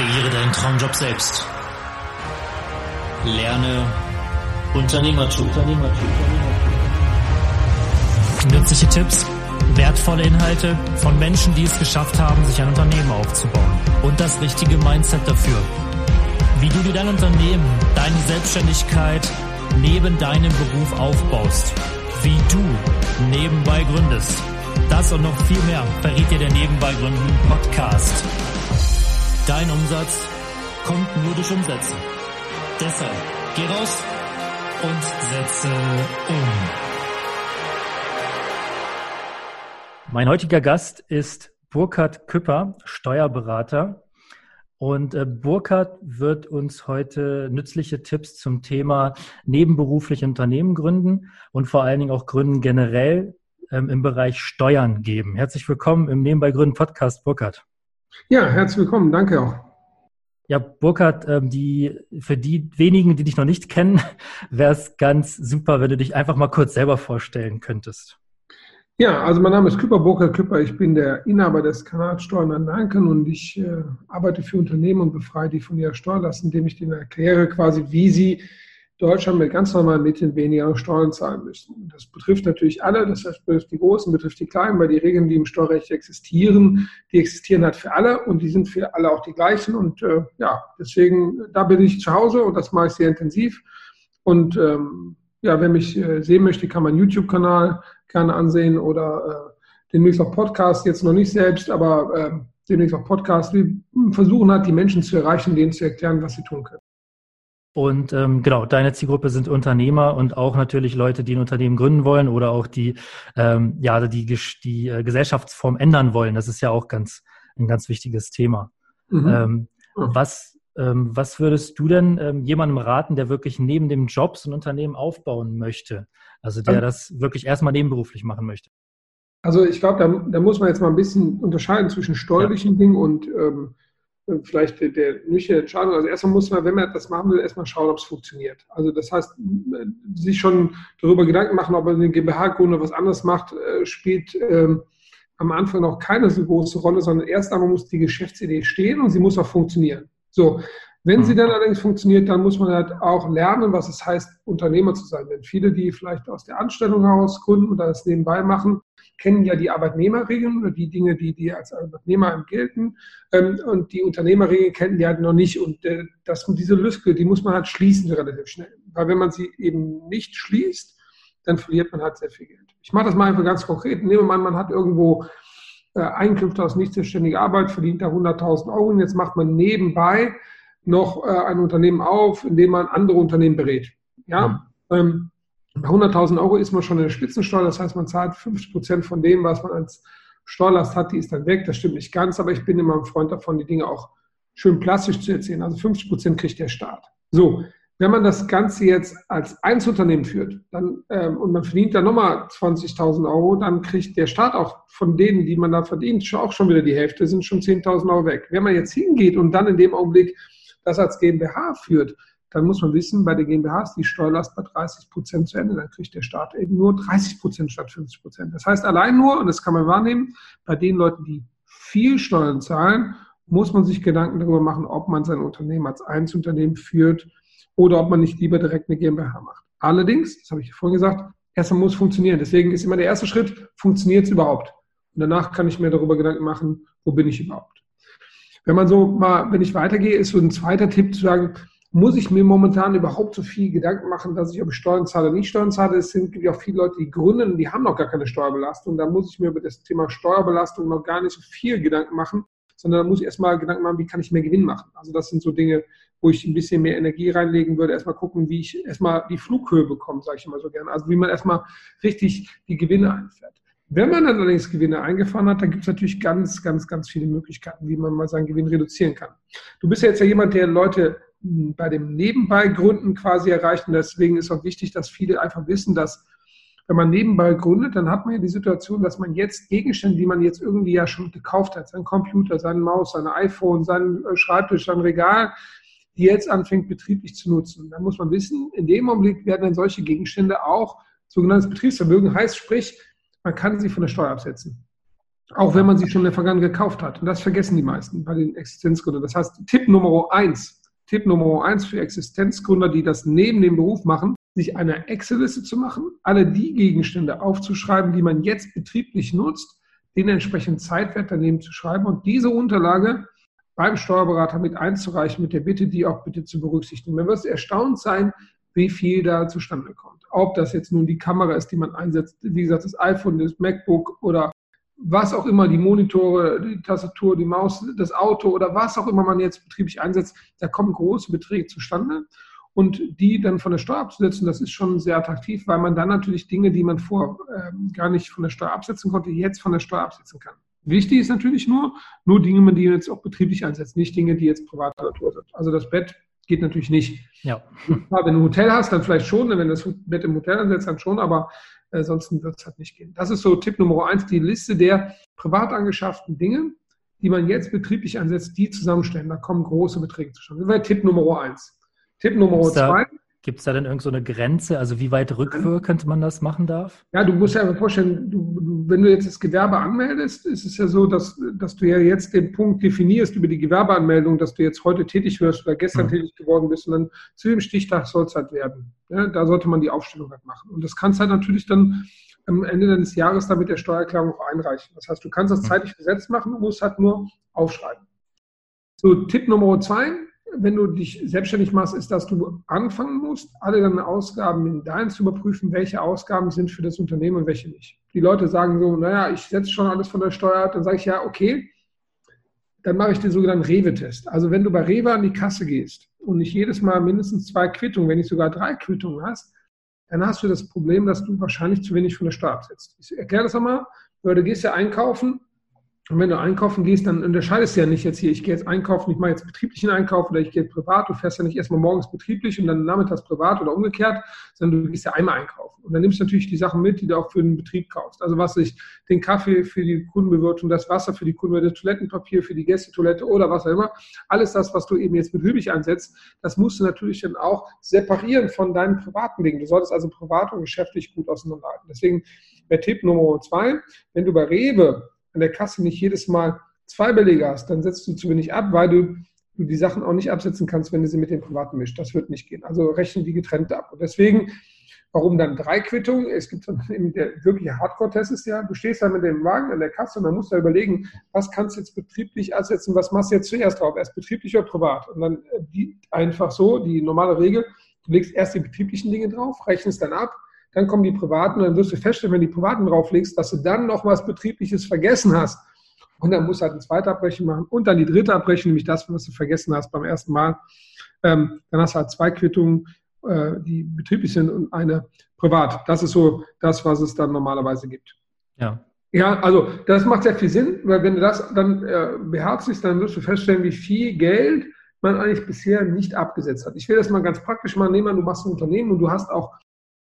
Kreiere deinen Traumjob selbst. Lerne Unternehmertum. Nützliche Tipps, wertvolle Inhalte von Menschen, die es geschafft haben, sich ein Unternehmen aufzubauen. Und das richtige Mindset dafür. Wie du dir dein Unternehmen, deine Selbstständigkeit neben deinem Beruf aufbaust. Wie du nebenbei gründest. Das und noch viel mehr verrät dir der Nebenbei Gründen Podcast. Dein Umsatz kommt nur durch Umsetzen. Deshalb geh raus und setze um. Mein heutiger Gast ist Burkhard Küpper, Steuerberater. Und äh, Burkhard wird uns heute nützliche Tipps zum Thema nebenberufliche Unternehmen gründen und vor allen Dingen auch Gründen generell ähm, im Bereich Steuern geben. Herzlich willkommen im Nebenbei Gründen Podcast, Burkhard. Ja, herzlich willkommen. Danke auch. Ja, Burkhard, ähm, die, für die wenigen, die dich noch nicht kennen, wäre es ganz super, wenn du dich einfach mal kurz selber vorstellen könntest. Ja, also mein Name ist Küpper, Burkhard Küpper. Ich bin der Inhaber des Kanals Steuern an Danken und ich äh, arbeite für Unternehmen und befreie die von ihrer Steuerlast, indem ich denen erkläre quasi, wie sie Deutschland mit ganz normalen Mitteln weniger Steuern zahlen müssen. Das betrifft natürlich alle, das betrifft die Großen, betrifft die Kleinen, weil die Regeln, die im Steuerrecht existieren, die existieren halt für alle und die sind für alle auch die gleichen. Und äh, ja, deswegen, da bin ich zu Hause und das mache ich sehr intensiv. Und ähm, ja, wer mich äh, sehen möchte, kann meinen YouTube-Kanal gerne ansehen oder äh, demnächst auch Podcast, jetzt noch nicht selbst, aber äh, demnächst auch Podcast. Wir versuchen halt, die Menschen zu erreichen, denen zu erklären, was sie tun können. Und ähm, genau, deine Zielgruppe sind Unternehmer und auch natürlich Leute, die ein Unternehmen gründen wollen oder auch die ähm, ja die, die äh, Gesellschaftsform ändern wollen. Das ist ja auch ganz ein ganz wichtiges Thema. Mhm. Ähm, was ähm, was würdest du denn ähm, jemandem raten, der wirklich neben dem Job so ein Unternehmen aufbauen möchte? Also der das wirklich erstmal nebenberuflich machen möchte? Also ich glaube, da, da, muss man jetzt mal ein bisschen unterscheiden zwischen steuerlichen ja. Dingen und ähm, vielleicht der, nüchterne Entscheidung. Also erstmal muss man, wenn man das machen will, erstmal schauen, ob es funktioniert. Also das heißt, sich schon darüber Gedanken machen, ob man eine GmbH-Gründe was anderes macht, äh, spielt ähm, am Anfang noch keine so große Rolle, sondern erst einmal muss die Geschäftsidee stehen und sie muss auch funktionieren. So, wenn sie mhm. dann allerdings funktioniert, dann muss man halt auch lernen, was es heißt, Unternehmer zu sein. Denn viele, die vielleicht aus der Anstellung heraus gründen oder das nebenbei machen, kennen ja die Arbeitnehmerregeln oder die Dinge, die, die als Arbeitnehmer gelten. Ähm, und die Unternehmerregeln kennen die halt noch nicht. Und äh, das, diese Lücke, die muss man halt schließen relativ schnell. Weil wenn man sie eben nicht schließt, dann verliert man halt sehr viel Geld. Ich mache das mal einfach ganz konkret. Nehmen wir mal, man hat irgendwo äh, Einkünfte aus nicht selbstständiger Arbeit, verdient da 100.000 Euro und jetzt macht man nebenbei noch äh, ein Unternehmen auf, in dem man andere Unternehmen berät. Ja, ja. Ähm, 100.000 Euro ist man schon in der Spitzensteuer, das heißt, man zahlt 50 Prozent von dem, was man als Steuerlast hat, die ist dann weg. Das stimmt nicht ganz, aber ich bin immer ein Freund davon, die Dinge auch schön plastisch zu erzählen. Also 50 Prozent kriegt der Staat. So, wenn man das Ganze jetzt als Einzelunternehmen führt dann, ähm, und man verdient dann nochmal 20.000 Euro, dann kriegt der Staat auch von denen, die man da verdient, auch schon wieder die Hälfte, sind schon 10.000 Euro weg. Wenn man jetzt hingeht und dann in dem Augenblick das als GmbH führt, dann muss man wissen, bei der GmbH ist die Steuerlast bei 30 Prozent zu Ende. Dann kriegt der Staat eben nur 30 Prozent statt 50 Prozent. Das heißt, allein nur, und das kann man wahrnehmen, bei den Leuten, die viel Steuern zahlen, muss man sich Gedanken darüber machen, ob man sein Unternehmen als Einzelunternehmen führt oder ob man nicht lieber direkt eine GmbH macht. Allerdings, das habe ich vorhin gesagt, erstmal muss funktionieren. Deswegen ist immer der erste Schritt, funktioniert es überhaupt? Und danach kann ich mir darüber Gedanken machen, wo bin ich überhaupt? Wenn man so mal, wenn ich weitergehe, ist so ein zweiter Tipp zu sagen, muss ich mir momentan überhaupt so viel Gedanken machen, dass ich, ob ich Steuern zahle oder nicht Steuern zahle. Es sind gibt ja auch viele Leute, die gründen, die haben noch gar keine Steuerbelastung. Da muss ich mir über das Thema Steuerbelastung noch gar nicht so viel Gedanken machen, sondern da muss ich erstmal Gedanken machen, wie kann ich mehr Gewinn machen. Also das sind so Dinge, wo ich ein bisschen mehr Energie reinlegen würde. Erstmal gucken, wie ich erstmal die Flughöhe bekomme, sage ich immer so gerne. Also wie man erstmal richtig die Gewinne einfährt. Wenn man dann allerdings Gewinne eingefahren hat, dann gibt es natürlich ganz, ganz, ganz viele Möglichkeiten, wie man mal seinen Gewinn reduzieren kann. Du bist ja jetzt ja jemand, der Leute bei dem Nebenbei-Gründen quasi erreicht. Und deswegen ist auch wichtig, dass viele einfach wissen, dass wenn man nebenbei gründet, dann hat man ja die Situation, dass man jetzt Gegenstände, die man jetzt irgendwie ja schon gekauft hat, sein Computer, seine Maus, sein iPhone, sein äh, Schreibtisch, sein Regal, die jetzt anfängt betrieblich zu nutzen. Dann muss man wissen, in dem Augenblick werden dann solche Gegenstände auch sogenanntes Betriebsvermögen, heißt sprich, man kann sie von der Steuer absetzen. Auch wenn man sie schon in der Vergangenheit gekauft hat. Und das vergessen die meisten bei den Existenzgründern. Das heißt, Tipp Nummer eins, Tipp Nummer eins für Existenzgründer, die das neben dem Beruf machen, sich eine Excel-Liste zu machen, alle die Gegenstände aufzuschreiben, die man jetzt betrieblich nutzt, den entsprechenden Zeitwert daneben zu schreiben und diese Unterlage beim Steuerberater mit einzureichen, mit der Bitte, die auch bitte zu berücksichtigen. Man wird erstaunt sein, wie viel da zustande kommt. Ob das jetzt nun die Kamera ist, die man einsetzt, wie gesagt, das iPhone, das MacBook oder was auch immer, die Monitore, die Tastatur, die Maus, das Auto oder was auch immer man jetzt betrieblich einsetzt, da kommen große Beträge zustande. Und die dann von der Steuer abzusetzen, das ist schon sehr attraktiv, weil man dann natürlich Dinge, die man vor äh, gar nicht von der Steuer absetzen konnte, jetzt von der Steuer absetzen kann. Wichtig ist natürlich nur, nur Dinge, die jetzt auch betrieblich einsetzt, nicht Dinge, die jetzt privater Natur sind. Also das Bett geht natürlich nicht. Ja. Wenn du ein Hotel hast, dann vielleicht schon, wenn du das Bett im Hotel ansetzt, dann schon, aber äh, ansonsten wird es halt nicht gehen. Das ist so Tipp Nummer eins, die Liste der privat angeschafften Dinge, die man jetzt betrieblich einsetzt, die zusammenstellen. Da kommen große Beträge zustande. Das wäre Tipp Nummer eins. Tipp Nummer zwei. Gibt es da denn irgend so eine Grenze, also wie weit rückwirkend man das machen darf? Ja, du musst ja vorstellen, du, wenn du jetzt das Gewerbe anmeldest, ist es ja so, dass, dass du ja jetzt den Punkt definierst über die Gewerbeanmeldung, dass du jetzt heute tätig wirst oder gestern mhm. tätig geworden bist und dann zu dem Stichtag soll es halt werden. Ja, da sollte man die Aufstellung halt machen. Und das kannst halt natürlich dann am Ende deines Jahres dann mit der Steuererklärung auch einreichen. Das heißt, du kannst das mhm. zeitlich gesetzt machen, du musst halt nur aufschreiben. So, Tipp Nummer zwei, wenn du dich selbstständig machst, ist, dass du anfangen musst, alle deine Ausgaben in dein zu überprüfen, welche Ausgaben sind für das Unternehmen und welche nicht. Die Leute sagen so, naja, ich setze schon alles von der Steuer ab, dann sage ich ja, okay, dann mache ich den sogenannten Rewe-Test. Also wenn du bei Rewe an die Kasse gehst und nicht jedes Mal mindestens zwei Quittungen, wenn nicht sogar drei Quittungen hast, dann hast du das Problem, dass du wahrscheinlich zu wenig von der Steuer absetzt. Ich erkläre das einmal, du gehst ja einkaufen und wenn du einkaufen gehst, dann unterscheidest du ja nicht jetzt hier, ich gehe jetzt einkaufen, ich mache jetzt betrieblichen Einkauf oder ich gehe privat. Du fährst ja nicht erstmal morgens betrieblich und dann nachmittags privat oder umgekehrt, sondern du gehst ja einmal einkaufen. Und dann nimmst du natürlich die Sachen mit, die du auch für den Betrieb kaufst. Also was ich, den Kaffee für die Kundenbewirtung, das Wasser für die Kundenbewirtung, das Toilettenpapier für die Gästetoilette oder was auch immer. Alles das, was du eben jetzt betrieblich einsetzt, das musst du natürlich dann auch separieren von deinen privaten Dingen. Du solltest also privat und geschäftlich gut auseinanderhalten. Deswegen der Tipp Nummer zwei, wenn du bei Rewe an der Kasse nicht jedes Mal zwei Belege hast, dann setzt du zu wenig ab, weil du, du die Sachen auch nicht absetzen kannst, wenn du sie mit dem Privaten mischt. Das wird nicht gehen. Also rechnen die getrennt ab. Und deswegen, warum dann drei Quittungen? Es gibt eben der wirkliche Hardcore-Test ist ja, du stehst da mit dem Wagen an der Kasse und dann musst du überlegen, was kannst du jetzt betrieblich absetzen, was machst du jetzt zuerst drauf? Erst betrieblich oder privat? Und dann äh, die, einfach so, die normale Regel, du legst erst die betrieblichen Dinge drauf, rechnest dann ab, dann kommen die privaten und dann wirst du feststellen, wenn du die privaten drauflegst, dass du dann noch was Betriebliches vergessen hast. Und dann musst du halt eine zweite Abrechnung machen und dann die dritte Abrechnung, nämlich das, was du vergessen hast beim ersten Mal. Ähm, dann hast du halt zwei Quittungen, äh, die betrieblich sind und eine privat. Das ist so das, was es dann normalerweise gibt. Ja. Ja, also das macht sehr viel Sinn, weil wenn du das dann äh, beherzigst, dann wirst du feststellen, wie viel Geld man eigentlich bisher nicht abgesetzt hat. Ich will das mal ganz praktisch machen. Nehmen du machst ein Unternehmen und du hast auch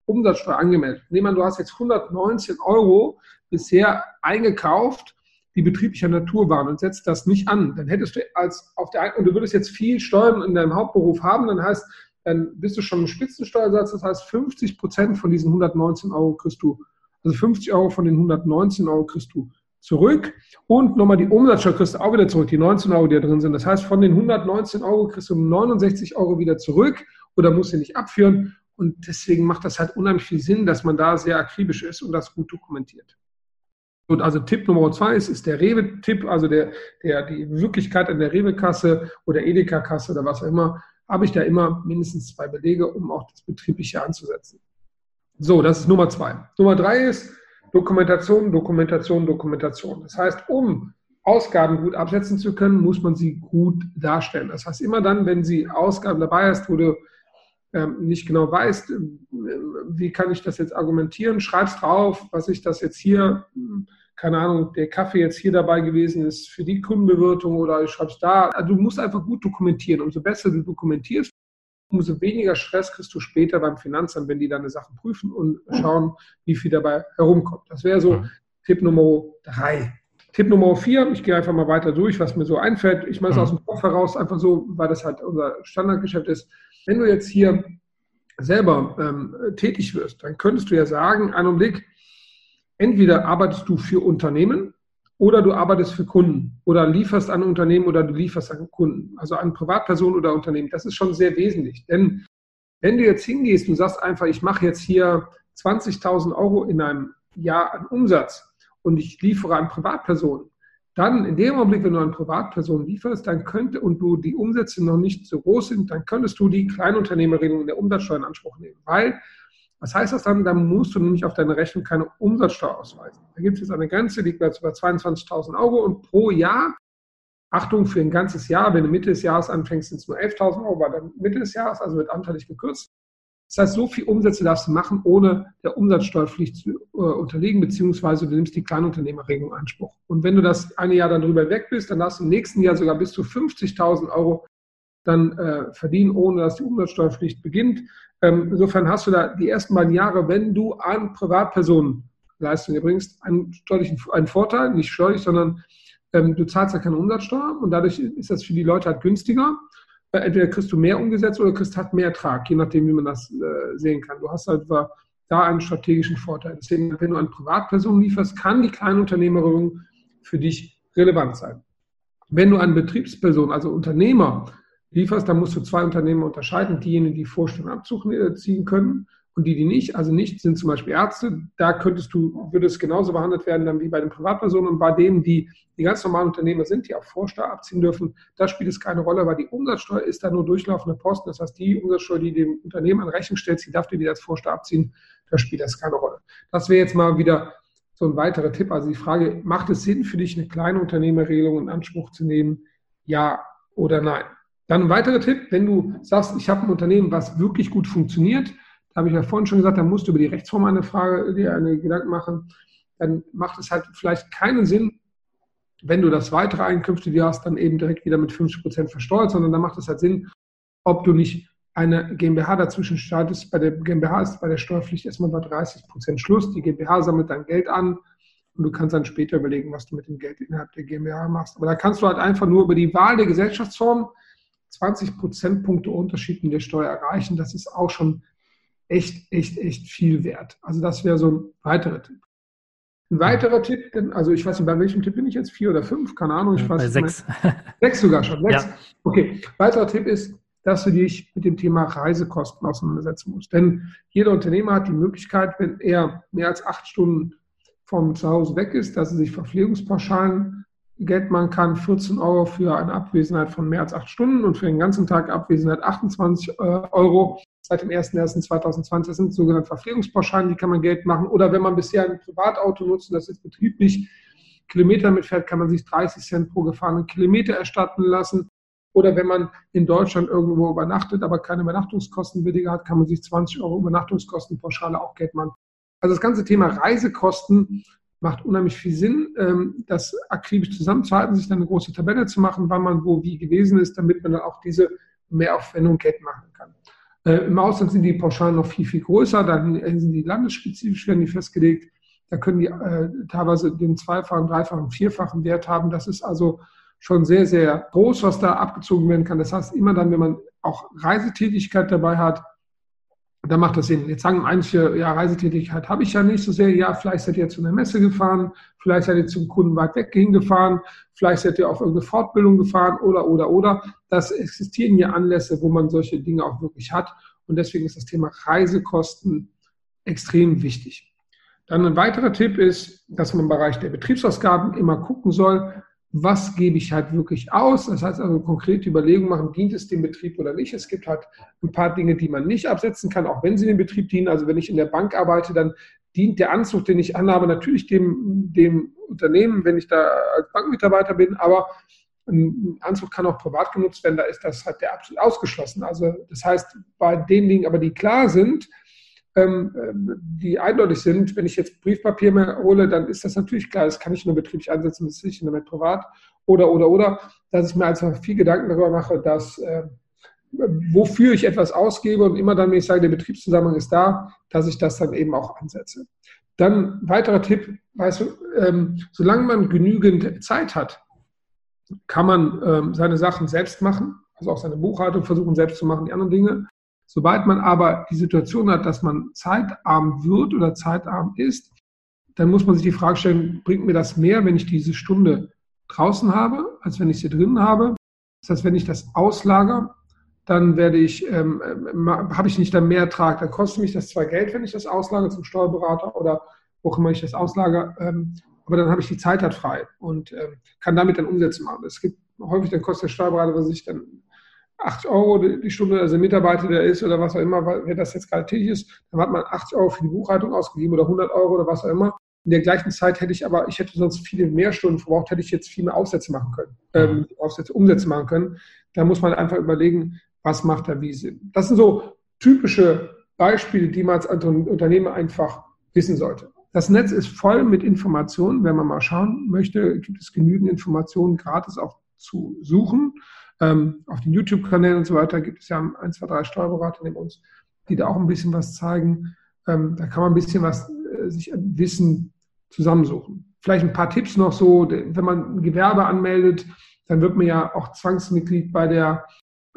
Umsatzsteuer angemeldet. Nehmen wir, du hast jetzt 119 Euro bisher eingekauft, die betrieblicher Natur waren und setzt das nicht an. Dann hättest du als auf der und du würdest jetzt viel Steuern in deinem Hauptberuf haben, dann heißt, dann bist du schon im Spitzensteuersatz, das heißt 50 Prozent von diesen 119 Euro kriegst du, also 50 Euro von den 119 Euro kriegst du zurück und nochmal die Umsatzsteuer kriegst du auch wieder zurück, die 19 Euro, die da drin sind. Das heißt, von den 119 Euro kriegst du 69 Euro wieder zurück oder musst du nicht abführen und deswegen macht das halt unheimlich viel Sinn, dass man da sehr akribisch ist und das gut dokumentiert. Und also Tipp Nummer zwei ist, ist der Rewe-Tipp, also der, der, die Wirklichkeit an der Rewe-Kasse oder Edeka-Kasse oder was auch immer, habe ich da immer mindestens zwei Belege, um auch das Betriebliche anzusetzen. So, das ist Nummer zwei. Nummer drei ist Dokumentation, Dokumentation, Dokumentation. Das heißt, um Ausgaben gut absetzen zu können, muss man sie gut darstellen. Das heißt, immer dann, wenn Sie Ausgaben dabei hast, wo du nicht genau weißt, äh, wie kann ich das jetzt argumentieren, schreibst drauf, was ich das jetzt hier, keine Ahnung, der Kaffee jetzt hier dabei gewesen ist für die Kundenbewirtung oder ich schreib's da. Also du musst einfach gut dokumentieren. Umso besser du dokumentierst, umso weniger Stress kriegst du später beim Finanzamt, wenn die deine Sachen prüfen und schauen, wie viel dabei herumkommt. Das wäre so mhm. Tipp Nummer drei. Tipp Nummer vier, ich gehe einfach mal weiter durch, was mir so einfällt. Ich mache es mhm. aus dem Kopf heraus, einfach so, weil das halt unser Standardgeschäft ist. Wenn du jetzt hier selber ähm, tätig wirst, dann könntest du ja sagen, einen Augenblick, entweder arbeitest du für Unternehmen oder du arbeitest für Kunden oder lieferst an Unternehmen oder du lieferst an Kunden, also an Privatpersonen oder Unternehmen. Das ist schon sehr wesentlich. Denn wenn du jetzt hingehst und sagst einfach, ich mache jetzt hier 20.000 Euro in einem Jahr an Umsatz und ich liefere an Privatpersonen, dann in dem Augenblick, wenn du an Privatpersonen lieferst, dann könnte und du die Umsätze noch nicht so groß sind, dann könntest du die Kleinunternehmerregelung der Umsatzsteuer in Anspruch nehmen. Weil was heißt das dann? Dann musst du nämlich auf deine Rechnung keine Umsatzsteuer ausweisen. Da gibt es jetzt eine Grenze, die liegt bei 22.000 Euro und pro Jahr, Achtung, für ein ganzes Jahr, wenn du Mitte des Jahres anfängst, sind es nur 11.000 Euro, aber dann Mitte des Jahres, also wird anteilig gekürzt. Das heißt, so viel Umsätze darfst du machen, ohne der Umsatzsteuerpflicht zu äh, unterliegen, beziehungsweise du nimmst die Kleinunternehmerregelung in Anspruch. Und wenn du das eine Jahr dann drüber weg bist, dann darfst du im nächsten Jahr sogar bis zu 50.000 Euro dann äh, verdienen, ohne dass die Umsatzsteuerpflicht beginnt. Ähm, insofern hast du da die ersten beiden Jahre, wenn du an Privatpersonen Leistungen erbringst, einen steuerlichen einen Vorteil, nicht steuerlich, sondern ähm, du zahlst ja keine Umsatzsteuer und dadurch ist das für die Leute halt günstiger. Äh, entweder kriegst du mehr umgesetzt oder kriegst halt mehr Ertrag, je nachdem, wie man das äh, sehen kann. Du hast halt da einen strategischen Vorteil. Deswegen, wenn du an Privatpersonen lieferst, kann die Kleinunternehmerung für dich relevant sein. Wenn du an Betriebspersonen, also Unternehmer, lieferst, dann musst du zwei Unternehmen unterscheiden. Diejenigen, die Vorstellungsabzug äh, ziehen können und die, die nicht, also nicht, sind zum Beispiel Ärzte. Da könntest du, würde es genauso behandelt werden dann wie bei den Privatpersonen. Und bei denen, die, die ganz normalen Unternehmer sind, die auch Vorsteuer abziehen dürfen, da spielt es keine Rolle, weil die Umsatzsteuer ist da nur durchlaufende Posten. Das heißt, die Umsatzsteuer, die dem Unternehmen an Rechnung stellt, die darf dir die als Vorsteuer abziehen, da spielt das keine Rolle. Das wäre jetzt mal wieder so ein weiterer Tipp. Also die Frage, macht es Sinn für dich, eine kleine Unternehmerregelung in Anspruch zu nehmen? Ja oder nein? Dann ein weiterer Tipp, wenn du sagst, ich habe ein Unternehmen, was wirklich gut funktioniert, habe ich ja vorhin schon gesagt, dann musst du über die Rechtsform eine Frage, dir eine Gedanken machen, dann macht es halt vielleicht keinen Sinn, wenn du das weitere Einkünfte, die hast, dann eben direkt wieder mit 50 Prozent versteuert, sondern dann macht es halt Sinn, ob du nicht eine GmbH dazwischen startest. Bei der GmbH ist bei der Steuerpflicht erstmal bei 30 Prozent Schluss. Die GmbH sammelt dein Geld an und du kannst dann später überlegen, was du mit dem Geld innerhalb der GmbH machst. Aber da kannst du halt einfach nur über die Wahl der Gesellschaftsform 20 Prozentpunkte Unterschied in der Steuer erreichen, das ist auch schon echt, echt, echt viel wert. Also das wäre so ein weiterer Tipp. Ein weiterer Tipp, also ich weiß nicht, bei welchem Tipp bin ich jetzt? Vier oder fünf? Keine Ahnung. Ich weiß bei sechs. Sechs sogar schon. Sechs. Ja. Okay. Weiterer Tipp ist, dass du dich mit dem Thema Reisekosten auseinandersetzen musst. Denn jeder Unternehmer hat die Möglichkeit, wenn er mehr als acht Stunden vom Zuhause weg ist, dass er sich Verpflegungspauschalen Geld man kann 14 Euro für eine Abwesenheit von mehr als acht Stunden und für den ganzen Tag Abwesenheit 28 äh, Euro seit dem 01.01.2020. Das sind sogenannte Verpflegungspauschalen, die kann man Geld machen. Oder wenn man bisher ein Privatauto nutzt und das jetzt betrieblich Kilometer mitfährt, kann man sich 30 Cent pro gefahrenen Kilometer erstatten lassen. Oder wenn man in Deutschland irgendwo übernachtet, aber keine Übernachtungskosten billiger hat, kann man sich 20 Euro Übernachtungskostenpauschale auch Geld machen. Also das ganze Thema Reisekosten macht unheimlich viel Sinn, ähm, das akribisch zusammenzuhalten, sich dann eine große Tabelle zu machen, wann man wo wie gewesen ist, damit man dann auch diese Mehraufwendung Geld machen kann. Äh, Im Ausland sind die Pauschalen noch viel, viel größer, dann sind die landesspezifisch, werden die festgelegt. Da können die äh, teilweise den zweifachen, dreifachen, vierfachen Wert haben. Das ist also schon sehr, sehr groß, was da abgezogen werden kann. Das heißt, immer dann, wenn man auch Reisetätigkeit dabei hat, da macht das Sinn. Jetzt sagen einige, ja, Reisetätigkeit habe ich ja nicht so sehr. Ja, vielleicht seid ihr zu einer Messe gefahren, vielleicht seid ihr zum Kunden weit weg hingefahren, vielleicht seid ihr auf irgendeine Fortbildung gefahren oder, oder, oder. Das existieren ja Anlässe, wo man solche Dinge auch wirklich hat. Und deswegen ist das Thema Reisekosten extrem wichtig. Dann ein weiterer Tipp ist, dass man im Bereich der Betriebsausgaben immer gucken soll, was gebe ich halt wirklich aus. Das heißt also konkrete Überlegungen machen, dient es dem Betrieb oder nicht. Es gibt halt ein paar Dinge, die man nicht absetzen kann, auch wenn sie dem Betrieb dienen. Also wenn ich in der Bank arbeite, dann dient der Anzug, den ich anhabe, natürlich dem, dem Unternehmen, wenn ich da als Bankmitarbeiter bin, aber ein Anzug kann auch privat genutzt werden, da ist das halt der absolut ausgeschlossen. Also das heißt, bei den Dingen aber, die klar sind, die eindeutig sind. Wenn ich jetzt Briefpapier mehr hole, dann ist das natürlich klar, das kann ich nur betrieblich einsetzen, das ist nicht damit privat. Oder, oder, oder, dass ich mir einfach viel Gedanken darüber mache, dass äh, wofür ich etwas ausgebe und immer dann, wenn ich sage, der Betriebszusammenhang ist da, dass ich das dann eben auch ansetze. Dann weiterer Tipp, weißt du, ähm, solange man genügend Zeit hat, kann man ähm, seine Sachen selbst machen, also auch seine Buchhaltung versuchen selbst zu machen, die anderen Dinge. Sobald man aber die Situation hat, dass man zeitarm wird oder zeitarm ist, dann muss man sich die Frage stellen, bringt mir das mehr, wenn ich diese Stunde draußen habe, als wenn ich sie drin habe? Das heißt, wenn ich das auslager, dann werde ich, ähm, habe ich nicht dann mehr Ertrag. Dann kostet mich das zwar Geld, wenn ich das auslage zum Steuerberater oder wo auch immer ich das auslage, ähm, aber dann habe ich die Zeit halt frei und ähm, kann damit dann Umsätze machen. Es gibt häufig, dann kostet der Steuerberater, was ich dann 80 Euro die Stunde, also Mitarbeiter, der ist oder was auch immer, wer das jetzt gerade tätig ist, dann hat man 80 Euro für die Buchhaltung ausgegeben oder 100 Euro oder was auch immer. In der gleichen Zeit hätte ich aber, ich hätte sonst viele mehr Stunden verbraucht, hätte ich jetzt viel mehr Aufsätze machen können, ähm, mhm. Aufsätze, Umsätze machen können. Da muss man einfach überlegen, was macht da wie Sinn. Das sind so typische Beispiele, die man als Unternehmer einfach wissen sollte. Das Netz ist voll mit Informationen. Wenn man mal schauen möchte, gibt es genügend Informationen gratis auch zu suchen. Ähm, auf den YouTube-Kanälen und so weiter gibt es ja ein, zwei, drei Steuerberater neben uns, die da auch ein bisschen was zeigen. Ähm, da kann man ein bisschen was äh, sich an Wissen zusammensuchen. Vielleicht ein paar Tipps noch so, wenn man ein Gewerbe anmeldet, dann wird man ja auch Zwangsmitglied bei der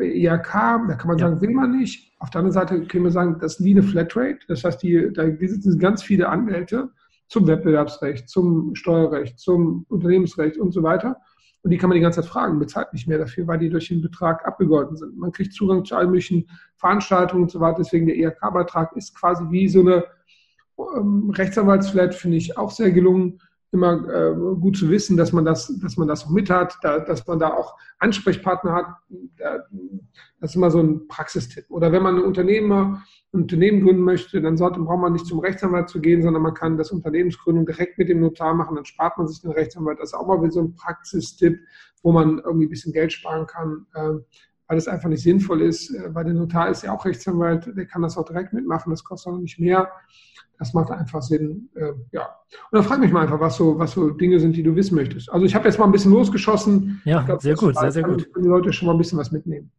IHK, da kann man ja. sagen, will man nicht. Auf der anderen Seite können wir sagen, das ist wie eine Flatrate. Das heißt, die, da sitzen ganz viele Anwälte zum Wettbewerbsrecht, zum Steuerrecht, zum Unternehmensrecht und so weiter. Und die kann man die ganze Zeit fragen, bezahlt nicht mehr dafür, weil die durch den Betrag abgegolten sind. Man kriegt Zugang zu allen möglichen Veranstaltungen und so weiter. Deswegen der IHK-Beitrag ist quasi wie so eine ähm, Rechtsanwaltsflat, finde ich auch sehr gelungen. Immer äh, gut zu wissen, dass man das, dass man das auch mit hat, da, dass man da auch Ansprechpartner hat. Da, das ist immer so ein Praxistipp. Oder wenn man ein Unternehmer, ein Unternehmen gründen möchte, dann sollte, braucht man nicht zum Rechtsanwalt zu gehen, sondern man kann das Unternehmensgründung direkt mit dem Notar machen, dann spart man sich den Rechtsanwalt. Das ist auch mal so ein Praxistipp, wo man irgendwie ein bisschen Geld sparen kann, äh, weil es einfach nicht sinnvoll ist, äh, weil der Notar ist ja auch Rechtsanwalt, der kann das auch direkt mitmachen, das kostet auch nicht mehr. Das macht einfach Sinn, äh, ja. Und dann frag mich mal einfach, was so, was so Dinge sind, die du wissen möchtest. Also ich habe jetzt mal ein bisschen losgeschossen. Ja, glaub, sehr gut, sehr, sehr gut. die Leute schon mal ein bisschen was mitnehmen.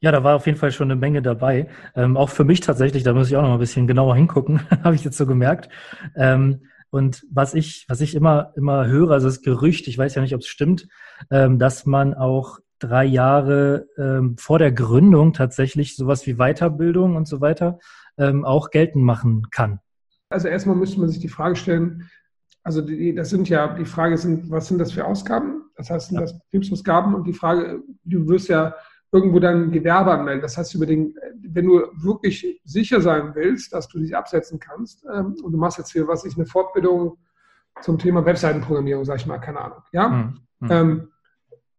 Ja, da war auf jeden Fall schon eine Menge dabei. Ähm, auch für mich tatsächlich, da muss ich auch noch mal ein bisschen genauer hingucken, habe ich jetzt so gemerkt. Ähm, und was ich, was ich immer, immer höre, also das Gerücht, ich weiß ja nicht, ob es stimmt, ähm, dass man auch drei Jahre ähm, vor der Gründung tatsächlich sowas wie Weiterbildung und so weiter ähm, auch geltend machen kann. Also erstmal müsste man sich die Frage stellen, also die, das sind ja, die Frage sind, was sind das für Ausgaben? Das heißt, sind das Betriebsausgaben? Und die Frage, du wirst ja irgendwo dein Gewerbe anmelden. Das heißt, über den, wenn du wirklich sicher sein willst, dass du dich absetzen kannst, ähm, und du machst jetzt hier, was ich, eine Fortbildung zum Thema Webseitenprogrammierung, sag ich mal, keine Ahnung, ja, mhm. ähm,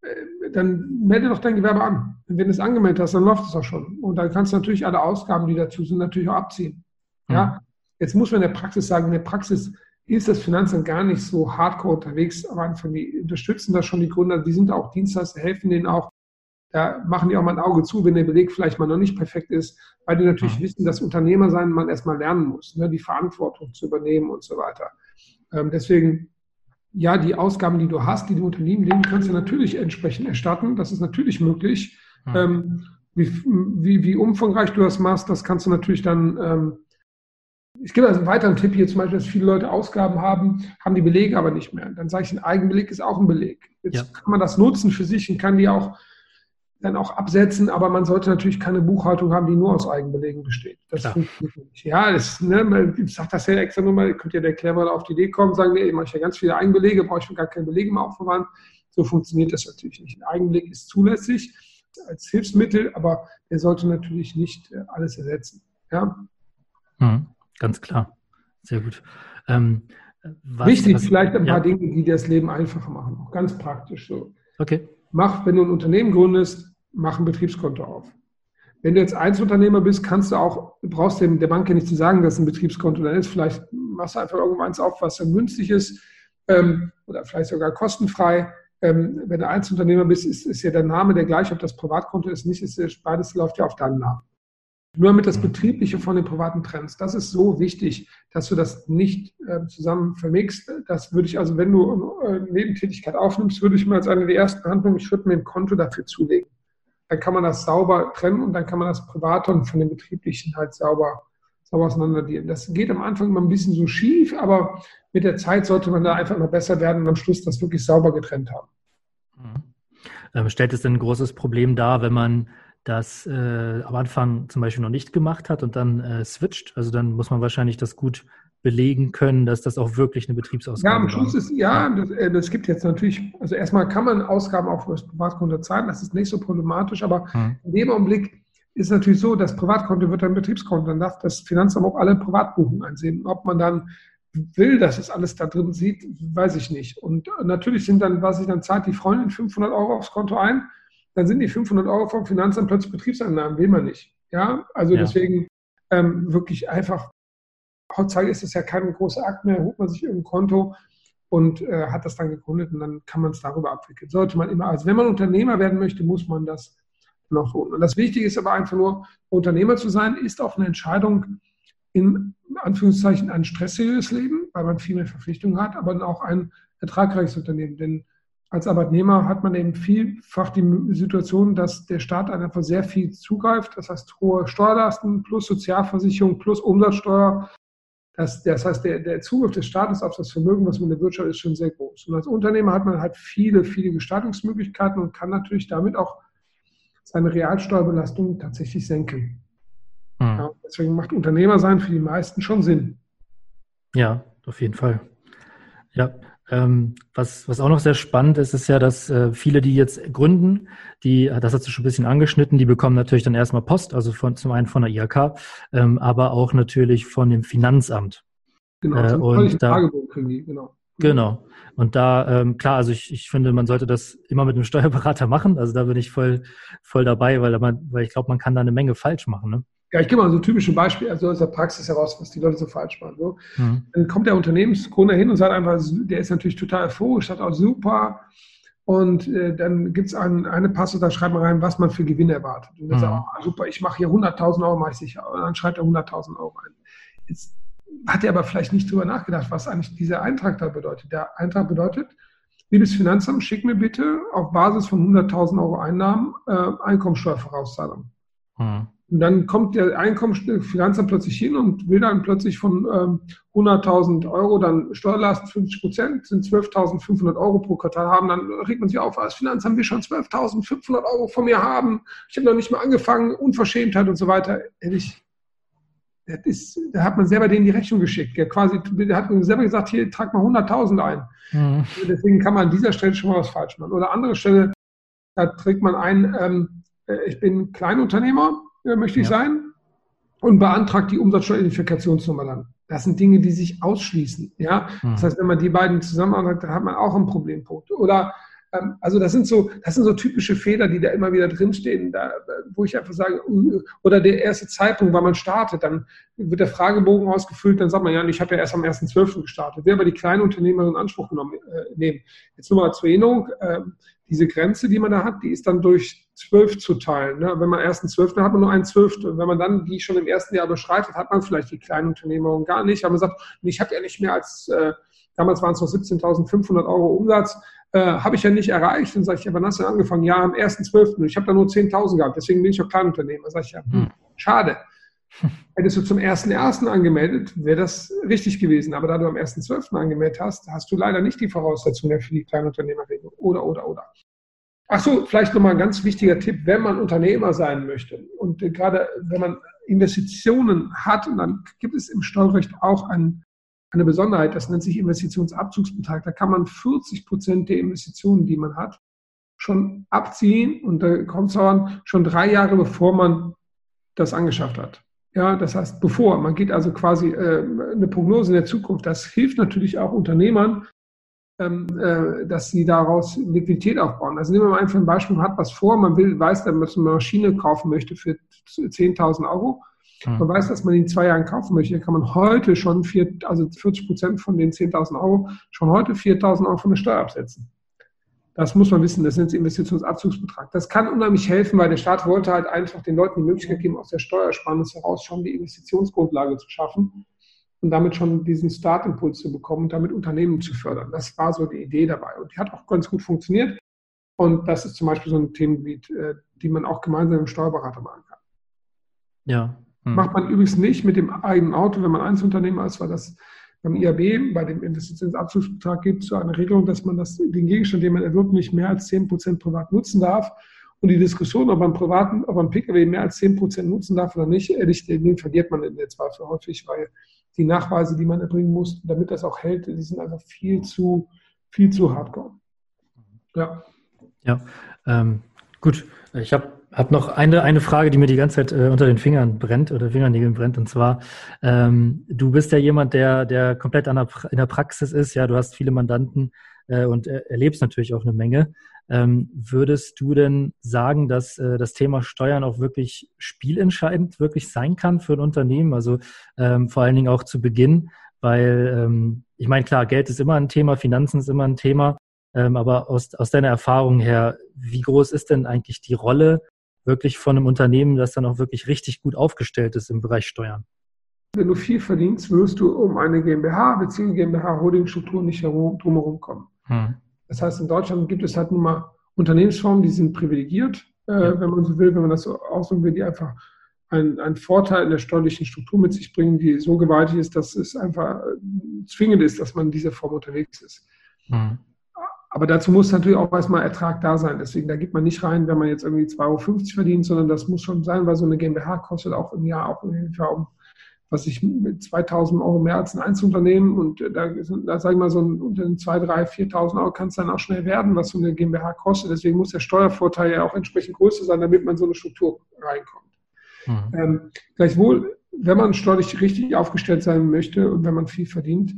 äh, dann melde doch dein Gewerbe an. Und wenn du es angemeldet hast, dann läuft es auch schon. Und dann kannst du natürlich alle Ausgaben, die dazu sind, natürlich auch abziehen. Mhm. Ja, jetzt muss man in der Praxis sagen, in der Praxis ist das Finanzamt gar nicht so hardcore unterwegs, aber einfach die unterstützen das schon die Gründer, die sind auch Dienstleister, helfen denen auch, da machen die auch mal ein Auge zu, wenn der Beleg vielleicht mal noch nicht perfekt ist, weil die natürlich mhm. wissen, dass Unternehmer sein man erstmal lernen muss, ne, die Verantwortung zu übernehmen und so weiter. Ähm, deswegen, ja, die Ausgaben, die du hast, die du Unternehmen legen, kannst du natürlich entsprechend erstatten. Das ist natürlich möglich. Mhm. Ähm, wie, wie, wie, umfangreich du das machst, das kannst du natürlich dann ähm, ich gebe also einen weiteren Tipp hier zum Beispiel, dass viele Leute Ausgaben haben, haben die Belege aber nicht mehr. Dann sage ich, ein Eigenbeleg ist auch ein Beleg. Jetzt ja. kann man das nutzen für sich und kann die auch dann auch absetzen, aber man sollte natürlich keine Buchhaltung haben, die nur aus Eigenbelegen besteht. Das Klar. funktioniert nicht. Ja, das, ne, ich sage das ja extra nur mal, könnt ihr der Clever auf die Idee kommen, sagen, nee, ich mache ja ganz viele Eigenbelege, brauche ich gar keine Belege mehr aufbewahren. So funktioniert das natürlich nicht. Ein Eigenbeleg ist zulässig als Hilfsmittel, aber der sollte natürlich nicht äh, alles ersetzen. Ja? Mhm, ganz klar. Sehr gut. Ähm, was, Wichtig, was, vielleicht ein paar Dinge, die das Leben einfacher machen. Ganz praktisch so. Okay. Mach, wenn du ein Unternehmen gründest, mach ein Betriebskonto auf. Wenn du jetzt Einzelunternehmer bist, kannst du auch, du brauchst dem, der Bank ja nicht zu sagen, dass ein Betriebskonto dann ist. Vielleicht machst du einfach irgendwann auf, was dann günstig ist ähm, oder vielleicht sogar kostenfrei. Ähm, wenn du Einzelunternehmer bist, ist, ist ja der Name der gleiche, ob das Privatkonto ist, nicht ist, beides läuft ja auf deinen Namen. Nur mit das Betriebliche von den privaten trennst. Das ist so wichtig, dass du das nicht äh, zusammen vermixst. Das würde ich also, wenn du äh, Nebentätigkeit aufnimmst, würde ich mir als eine der ersten Handlungen Schritte mit dem Konto dafür zulegen dann kann man das sauber trennen und dann kann man das Private und von dem Betrieblichen halt sauber, sauber auseinanderdienen. Das geht am Anfang immer ein bisschen so schief, aber mit der Zeit sollte man da einfach immer besser werden und am Schluss das wirklich sauber getrennt haben. Mhm. Ähm, stellt es denn ein großes Problem dar, wenn man das äh, am Anfang zum Beispiel noch nicht gemacht hat und dann äh, switcht? Also dann muss man wahrscheinlich das gut belegen können, dass das auch wirklich eine Betriebsausgabe ist. Ja, am Schluss war. ist, ja, das, äh, das, gibt jetzt natürlich, also erstmal kann man Ausgaben auch für das Privatkonto zahlen, das ist nicht so problematisch, aber hm. in dem Augenblick ist natürlich so, das Privatkonto wird ein Betriebskonto, dann darf das Finanzamt auch alle Privatbuchungen einsehen. Ob man dann will, dass es alles da drin sieht, weiß ich nicht. Und natürlich sind dann, was ich dann zahlt, die Freundin 500 Euro aufs Konto ein, dann sind die 500 Euro vom Finanzamt plötzlich Betriebseinnahmen, will man nicht. Ja, also ja. deswegen ähm, wirklich einfach, heutzutage ist es ja kein großer Akt mehr, holt man sich irgendein Konto und äh, hat das dann gegründet und dann kann man es darüber abwickeln. Sollte man immer, also wenn man Unternehmer werden möchte, muss man das noch tun. Und das Wichtige ist aber einfach nur, Unternehmer zu sein, ist auch eine Entscheidung, in Anführungszeichen ein stressiges Leben, weil man viel mehr Verpflichtungen hat, aber auch ein ertragreiches Unternehmen. Denn als Arbeitnehmer hat man eben vielfach die Situation, dass der Staat einfach sehr viel zugreift. Das heißt, hohe Steuerlasten plus Sozialversicherung plus Umsatzsteuer. Das, das heißt, der, der Zugriff des Staates auf das Vermögen, was man in der Wirtschaft ist, schon sehr groß. Und als Unternehmer hat man halt viele, viele Gestaltungsmöglichkeiten und kann natürlich damit auch seine Realsteuerbelastung tatsächlich senken. Mhm. Ja, deswegen macht Unternehmer sein für die meisten schon Sinn. Ja, auf jeden Fall. Ja, ähm, was, was auch noch sehr spannend ist, ist ja, dass äh, viele, die jetzt gründen, die, das hast du schon ein bisschen angeschnitten, die bekommen natürlich dann erstmal Post, also von, zum einen von der IHK, ähm, aber auch natürlich von dem Finanzamt. Genau, äh, und da, kriegen die, genau. Genau. Und da, ähm, klar, also ich, ich finde, man sollte das immer mit einem Steuerberater machen. Also da bin ich voll, voll dabei, weil, man, weil ich glaube, man kann da eine Menge falsch machen. Ne? Ja, ich gebe mal so ein typisches Beispiel, also aus der Praxis heraus, was die Leute so falsch machen. So. Mhm. Dann kommt der Unternehmensgründer hin und sagt einfach, der ist natürlich total euphorisch, sagt auch super. Und äh, dann gibt es ein, eine Passage, da schreibt man rein, was man für Gewinn erwartet. Und dann mhm. sagt oh, super, ich mache hier 100.000 Euro, mache ich sicher. Und dann schreibt er 100.000 Euro ein. Jetzt hat er aber vielleicht nicht drüber nachgedacht, was eigentlich dieser Eintrag da bedeutet. Der Eintrag bedeutet, liebes Finanzamt, schick mir bitte auf Basis von 100.000 Euro Einnahmen äh, Einkommensteuervorauszahlung. Mhm. Und dann kommt der Einkommensfinanzamt plötzlich hin und will dann plötzlich von ähm, 100.000 Euro dann Steuerlast 50 Prozent, sind 12.500 Euro pro Quartal haben. Dann regt man sich auf, als Finanzamt will schon 12.500 Euro von mir haben. Ich habe noch nicht mal angefangen, Unverschämtheit und so weiter. Ehrlich, das ist, da hat man selber denen die Rechnung geschickt. Der quasi, der hat selber gesagt, hier, trag mal 100.000 ein. Mhm. Deswegen kann man an dieser Stelle schon mal was falsch machen. Oder andere Stelle, da trägt man ein, ähm, äh, ich bin Kleinunternehmer, äh, möchte ich ja. sein, und beantragt die Umsatzsteueridentifikationsnummer dann. Das sind Dinge, die sich ausschließen. Ja? Mhm. Das heißt, wenn man die beiden zusammenarbeitet, dann hat man auch einen Problempunkt. Oder ähm, also das sind so, das sind so typische Fehler, die da immer wieder drinstehen, da, wo ich einfach sage, uh, oder der erste Zeitpunkt, wann man startet, dann wird der Fragebogen ausgefüllt, dann sagt man, ja, ich habe ja erst am 1.12. gestartet. Wer aber die kleinen Unternehmer in Anspruch genommen äh, nehmen. Jetzt nur mal zur Erinnerung, äh, diese Grenze, die man da hat, die ist dann durch zwölf zu teilen. Ne? Wenn man erst einen Zwölften hat man nur einen Zwölftel. Wenn man dann die schon im ersten Jahr überschreitet, hat man vielleicht die kleinen Unternehmer gar nicht. Aber man sagt, ich habe ja nicht mehr als, äh, damals waren es noch 17.500 Euro Umsatz, äh, habe ich ja nicht erreicht. Dann sage ich, ja, wann hast du denn angefangen? Ja, am 1.12. Ich habe da nur 10.000 gehabt, deswegen bin ich auch Kleinunternehmer. Sage ich, ja, hm, schade. Hättest du zum 1.1. angemeldet, wäre das richtig gewesen. Aber da du am 1.12. angemeldet hast, hast du leider nicht die Voraussetzungen für die Kleinunternehmerregelung. Oder, oder, oder. Ach so, vielleicht nochmal ein ganz wichtiger Tipp, wenn man Unternehmer sein möchte und gerade wenn man Investitionen hat, dann gibt es im Steuerrecht auch ein, eine Besonderheit, das nennt sich Investitionsabzugsbetrag. Da kann man 40 Prozent der Investitionen, die man hat, schon abziehen und da kommt es an, schon drei Jahre bevor man das angeschafft hat. Ja, das heißt, bevor. Man geht also quasi äh, eine Prognose in der Zukunft. Das hilft natürlich auch Unternehmern, ähm, äh, dass sie daraus Liquidität aufbauen. Also nehmen wir mal einfach ein Beispiel, man hat was vor, man will, weiß, dass man eine Maschine kaufen möchte für 10.000 Euro. Hm. Man weiß, dass man in zwei Jahren kaufen möchte. Dann kann man heute schon, vier, also 40 Prozent von den 10.000 Euro, schon heute 4.000 Euro von der Steuer absetzen. Das muss man wissen, das nennt sich Investitionsabzugsbetrag. Das kann unheimlich helfen, weil der Staat wollte halt einfach den Leuten die Möglichkeit geben, aus der Steuersparnis heraus schon die Investitionsgrundlage zu schaffen und damit schon diesen Startimpuls zu bekommen und damit Unternehmen zu fördern. Das war so die Idee dabei und die hat auch ganz gut funktioniert. Und das ist zum Beispiel so ein Themengebiet, äh, die man auch gemeinsam im Steuerberater machen kann. Ja. Hm. Macht man übrigens nicht mit dem eigenen Auto, wenn man Einzelunternehmer ist, weil das beim IAB, bei dem Investitionsabzugsbetrag gibt es so eine Regelung, dass man das, den Gegenstand, den man erwirbt, nicht mehr als 10 Prozent privat nutzen darf. Und die Diskussion, ob man privaten, ob man Pkw mehr als 10 Prozent nutzen darf oder nicht, ehrlich, den verliert man in der Zweifel häufig, weil die Nachweise, die man erbringen muss, damit das auch hält, die sind einfach viel zu, viel zu hardcore. Ja. Ja, ähm, gut. Ich habe hab noch eine, eine Frage, die mir die ganze Zeit äh, unter den Fingern brennt oder Fingernägeln brennt. Und zwar, ähm, du bist ja jemand, der, der komplett an der, in der Praxis ist. Ja, du hast viele Mandanten äh, und er, erlebst natürlich auch eine Menge. Ähm, würdest du denn sagen, dass äh, das Thema Steuern auch wirklich spielentscheidend wirklich sein kann für ein Unternehmen? Also ähm, vor allen Dingen auch zu Beginn, weil ähm, ich meine, klar, Geld ist immer ein Thema, Finanzen ist immer ein Thema, ähm, aber aus, aus deiner Erfahrung her, wie groß ist denn eigentlich die Rolle wirklich von einem Unternehmen, das dann auch wirklich richtig gut aufgestellt ist im Bereich Steuern? Wenn du viel verdienst, wirst du um eine GmbH bzw. GmbH-Holding-Struktur nicht drumherum kommen. Hm. Das heißt, in Deutschland gibt es halt nun mal Unternehmensformen, die sind privilegiert, äh, ja. wenn man so will, wenn man das so ausdrücken will, die einfach einen, einen, Vorteil in der steuerlichen Struktur mit sich bringen, die so gewaltig ist, dass es einfach äh, zwingend ist, dass man in dieser Form unterwegs ist. Mhm. Aber dazu muss natürlich auch erstmal Ertrag da sein. Deswegen, da geht man nicht rein, wenn man jetzt irgendwie 2,50 Euro verdient, sondern das muss schon sein, weil so eine GmbH kostet auch im Jahr auch ungefähr um was ich mit 2000 Euro mehr als ein Einzelunternehmen und da, da sage ich mal, so ein Unternehmen 2, 3, 4.000 Euro kann es dann auch schnell werden, was so eine GmbH kostet. Deswegen muss der Steuervorteil ja auch entsprechend größer sein, damit man so eine Struktur reinkommt. Mhm. Ähm, gleichwohl, wenn man steuerlich richtig aufgestellt sein möchte und wenn man viel verdient,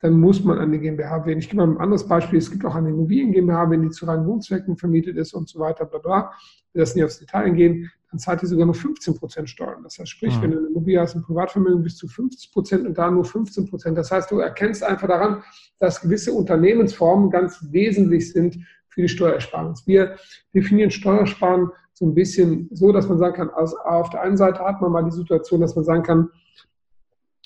dann muss man eine GmbH wählen. Ich gebe mal ein anderes Beispiel. Es gibt auch eine Immobilien GmbH, wenn die zu reinen Wohnzwecken vermietet ist und so weiter, bla bla. Wir das nicht aufs Detail gehen, dann zahlt die sogar nur 15 Prozent Steuern. Das heißt, sprich, mhm. wenn du eine Immobilie hast, ein Privatvermögen bis zu 50 Prozent und da nur 15 Prozent. Das heißt, du erkennst einfach daran, dass gewisse Unternehmensformen ganz wesentlich sind für die Steuersparnis. Wir definieren Steuersparen so ein bisschen so, dass man sagen kann, also auf der einen Seite hat man mal die Situation, dass man sagen kann,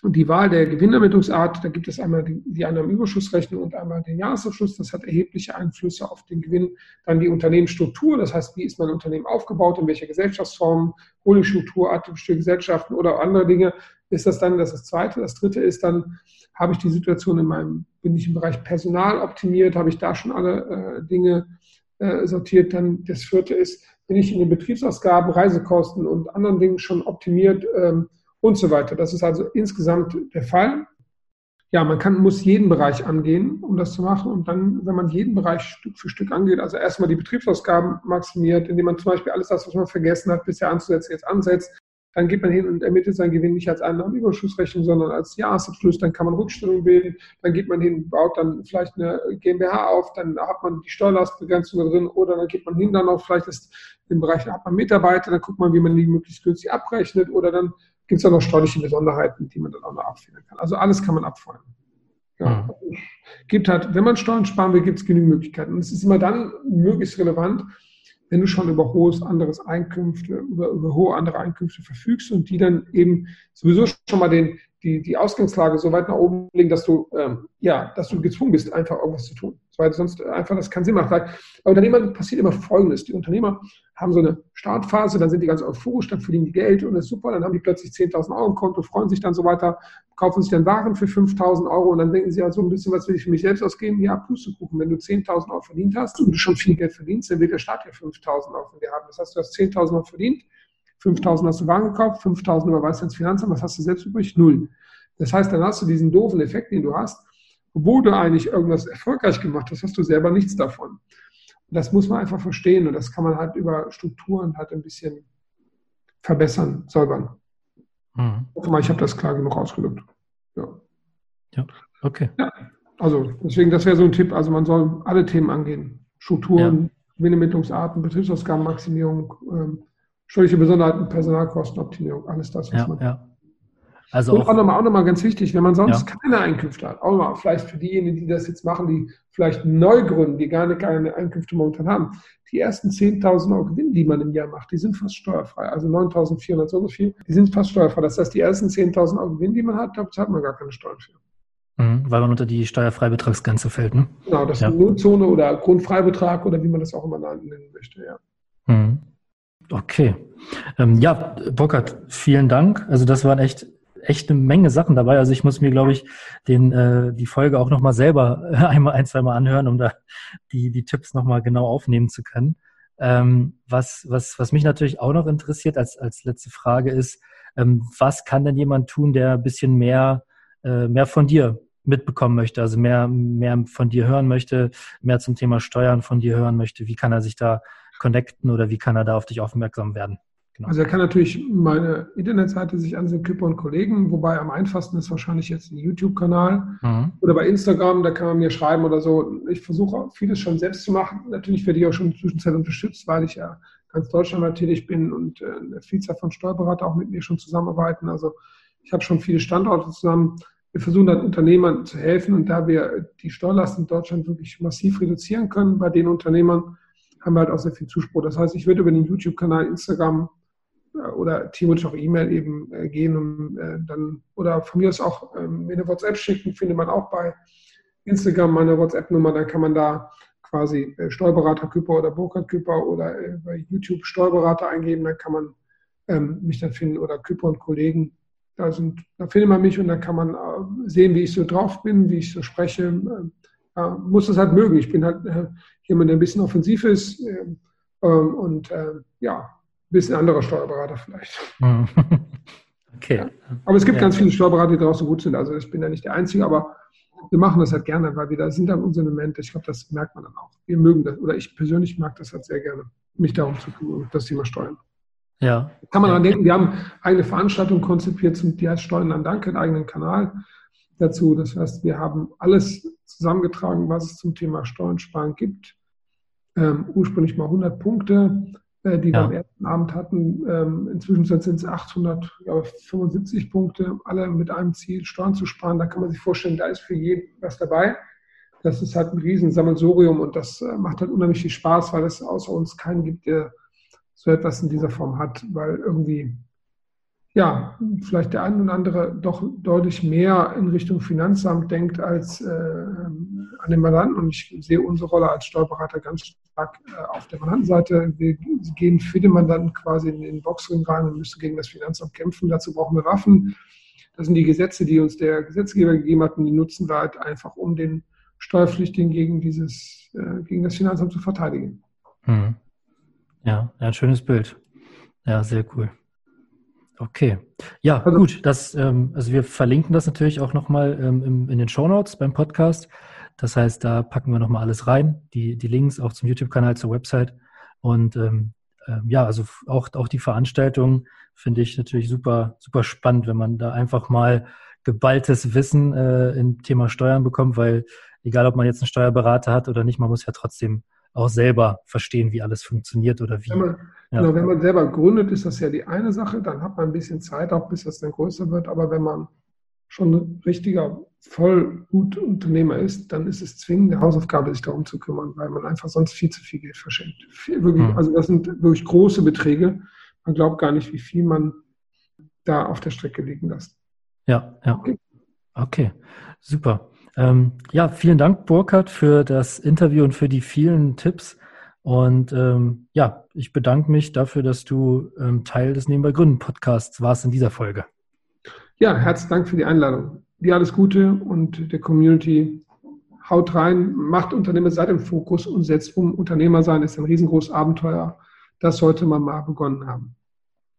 die Wahl der Gewinnermittlungsart, da gibt es einmal die, die Einnahmenüberschussrechnung und einmal den Jahresabschluss. Das hat erhebliche Einflüsse auf den Gewinn. Dann die Unternehmensstruktur, das heißt, wie ist mein Unternehmen aufgebaut, in welcher Gesellschaftsform, Holdingstruktur, artificielle Gesellschaften oder andere Dinge ist das dann das, das Zweite. Das Dritte ist dann, habe ich die Situation in meinem, bin ich im Bereich Personal optimiert, habe ich da schon alle äh, Dinge äh, sortiert. Dann das Vierte ist, bin ich in den Betriebsausgaben, Reisekosten und anderen Dingen schon optimiert, ähm, und so weiter. Das ist also insgesamt der Fall. Ja, man kann, muss jeden Bereich angehen, um das zu machen. Und dann, wenn man jeden Bereich Stück für Stück angeht, also erstmal die Betriebsausgaben maximiert, indem man zum Beispiel alles das, was man vergessen hat, bisher anzusetzen, jetzt ansetzt, dann geht man hin und ermittelt seinen Gewinn nicht als Einnahmenüberschussrechnung, sondern als Jahresabschluss. Dann kann man Rückstellungen bilden. Dann geht man hin, baut dann vielleicht eine GmbH auf. Dann hat man die Steuerlastbegrenzung drin. Oder dann geht man hin, dann auch vielleicht das, im Bereich, hat man Mitarbeiter. Dann guckt man, wie man die möglichst günstig abrechnet. Oder dann gibt es ja noch steuerliche Besonderheiten, die man dann auch noch abfedern kann. Also alles kann man abfallen. Ja. Mhm. Gibt halt, wenn man Steuern sparen will, gibt es genügend Möglichkeiten. Und es ist immer dann möglichst relevant, wenn du schon über hohes anderes Einkünfte, über, über hohe andere Einkünfte verfügst und die dann eben sowieso schon mal den, die, die Ausgangslage so weit nach oben legen, dass du, ähm, ja, dass du gezwungen bist, einfach irgendwas zu tun. Weil sonst einfach das keinen Sinn macht. Bei Unternehmern passiert immer Folgendes. Die Unternehmer haben so eine Startphase, dann sind die ganz euphorisch, dann verdienen die Geld und das ist super, dann haben die plötzlich 10.000 Euro im Konto, freuen sich dann so weiter, kaufen sich dann Waren für 5.000 Euro und dann denken sie, ja, so ein bisschen, was will ich für mich selbst ausgeben? Ja, Pustekuchen. Wenn du 10.000 Euro verdient hast und du schon viel Geld verdienst, dann wird der Staat ja 5.000 Euro von dir haben. Das heißt, du hast 10.000 Euro verdient, 5.000 hast du Waren gekauft, 5.000 überweist du ins Finanzamt, was hast du selbst übrig? Null. Das heißt, dann hast du diesen doofen Effekt, den du hast, obwohl du eigentlich irgendwas erfolgreich gemacht hast, hast du selber nichts davon. Das muss man einfach verstehen und das kann man halt über Strukturen halt ein bisschen verbessern, säubern. Mhm. Ich hoffe mal, ich habe das klar genug ausgedrückt. Ja. ja, okay. Ja, also deswegen, das wäre so ein Tipp. Also man soll alle Themen angehen. Strukturen, ja. Gewinnermittlungsarten, Betriebsausgabenmaximierung, ähm, steuerliche Besonderheiten, Personalkostenoptimierung, alles das, was ja, man ja. Also und auch nochmal, auch nochmal ganz wichtig, wenn man sonst ja. keine Einkünfte hat, auch mal vielleicht für diejenigen, die das jetzt machen, die vielleicht neu gründen, die gar keine Einkünfte momentan haben, die ersten 10.000 Euro Gewinn, die man im Jahr macht, die sind fast steuerfrei. Also 9.400 so viel, die sind fast steuerfrei. Das heißt, die ersten 10.000 Euro Gewinn, die man hat, da zahlt man gar keine Steuern für. Mhm, weil man unter die Steuerfreibetragsgrenze fällt, ne? Genau, das ja. ist Nullzone oder Grundfreibetrag oder wie man das auch immer nennen möchte, ja. Mhm. Okay. Ähm, ja, Burkhard, vielen Dank. Also das waren echt echt eine Menge Sachen dabei. Also ich muss mir, glaube ich, den, äh, die Folge auch nochmal selber einmal, ein, zwei Mal anhören, um da die, die Tipps nochmal genau aufnehmen zu können. Ähm, was, was, was mich natürlich auch noch interessiert als, als letzte Frage ist, ähm, was kann denn jemand tun, der ein bisschen mehr äh, mehr von dir mitbekommen möchte, also mehr, mehr von dir hören möchte, mehr zum Thema Steuern von dir hören möchte, wie kann er sich da connecten oder wie kann er da auf dich aufmerksam werden? Genau. Also er kann natürlich meine Internetseite sich ansehen, Küpper und Kollegen, wobei am einfachsten ist wahrscheinlich jetzt ein YouTube-Kanal mhm. oder bei Instagram, da kann man mir schreiben oder so. Ich versuche vieles schon selbst zu machen. Natürlich werde ich auch schon in der Zwischenzeit unterstützt, weil ich ja ganz deutschlandweit tätig bin und äh, eine Vielzahl von Steuerberatern auch mit mir schon zusammenarbeiten. Also ich habe schon viele Standorte zusammen. Wir versuchen dann Unternehmern zu helfen und da wir die Steuerlast in Deutschland wirklich massiv reduzieren können bei den Unternehmern, haben wir halt auch sehr viel Zuspruch. Das heißt, ich würde über den YouTube-Kanal, Instagram, oder theoretisch auch E-Mail eben äh, gehen und äh, dann oder von mir aus auch ähm, mir eine WhatsApp schicken, findet man auch bei Instagram meine WhatsApp-Nummer, dann kann man da quasi äh, Steuerberater Küpper oder Burkhard Küpper oder bei YouTube Steuerberater eingeben, dann kann man ähm, mich dann finden oder Küpper und Kollegen. Da, sind, da findet man mich und dann kann man sehen, wie ich so drauf bin, wie ich so spreche. Ähm, muss es halt mögen. Ich bin halt jemand, der ein bisschen offensiv ist ähm, und ja, bisschen anderer Steuerberater vielleicht. Okay. Ja. Aber es gibt ja. ganz viele Steuerberater, die draußen gut sind. Also ich bin ja nicht der Einzige, aber wir machen das halt gerne, weil wir da sind dann unsere Elemente. Ich glaube, das merkt man dann auch. Wir mögen das, oder ich persönlich mag das halt sehr gerne, mich darum zu kümmern, das Thema Steuern. Ja. Kann man daran denken, wir haben eine Veranstaltung konzipiert, die heißt Steuern an Danke, einen eigenen Kanal dazu. Das heißt, wir haben alles zusammengetragen, was es zum Thema Steuern sparen gibt. Ähm, ursprünglich mal 100 Punkte, äh, die ja. wir am ersten Abend hatten. Ähm, inzwischen sind es 875 Punkte, alle mit einem Ziel, Steuern zu sparen. Da kann man sich vorstellen, da ist für jeden was dabei. Das ist halt ein Riesensammelsurium und das äh, macht halt unheimlich viel Spaß, weil es außer uns keinen gibt, der so etwas in dieser Form hat, weil irgendwie ja, vielleicht der eine oder andere doch deutlich mehr in Richtung Finanzamt denkt als äh, an den Mandanten. Und ich sehe unsere Rolle als Steuerberater ganz stark äh, auf der Mandantenseite. Wir gehen für den Mandanten quasi in den Boxring rein und müssen gegen das Finanzamt kämpfen. Dazu brauchen wir Waffen. Das sind die Gesetze, die uns der Gesetzgeber gegeben hat und die nutzen wir halt einfach, um den Steuerpflichtigen gegen dieses, äh, gegen das Finanzamt zu verteidigen. Hm. Ja, ein schönes Bild. Ja, sehr cool. Okay. Ja, also, gut. Das, ähm, also wir verlinken das natürlich auch nochmal ähm, in den Show Notes beim Podcast. Das heißt, da packen wir nochmal alles rein, die, die Links auch zum YouTube-Kanal, zur Website. Und ähm, äh, ja, also auch, auch die Veranstaltung finde ich natürlich super, super spannend, wenn man da einfach mal geballtes Wissen äh, im Thema Steuern bekommt, weil egal, ob man jetzt einen Steuerberater hat oder nicht, man muss ja trotzdem auch selber verstehen, wie alles funktioniert oder wie. Wenn man, ja. genau, wenn man selber gründet, ist das ja die eine Sache, dann hat man ein bisschen Zeit, auch bis das dann größer wird. Aber wenn man schon ein richtiger Vollgutunternehmer ist, dann ist es zwingende Hausaufgabe, sich darum zu kümmern, weil man einfach sonst viel zu viel Geld verschenkt. Wirklich, mhm. Also das sind wirklich große Beträge. Man glaubt gar nicht, wie viel man da auf der Strecke liegen lässt. Ja, ja. Okay, okay. super. Ähm, ja, vielen Dank, Burkhard, für das Interview und für die vielen Tipps. Und ähm, ja, ich bedanke mich dafür, dass du ähm, Teil des Nebenbei Gründen Podcasts warst in dieser Folge. Ja, herzlichen Dank für die Einladung. Dir alles Gute und der Community. Haut rein, macht Unternehmer, seid im Fokus und setzt um. Unternehmer sein ist ein riesengroßes Abenteuer. Das sollte man mal begonnen haben.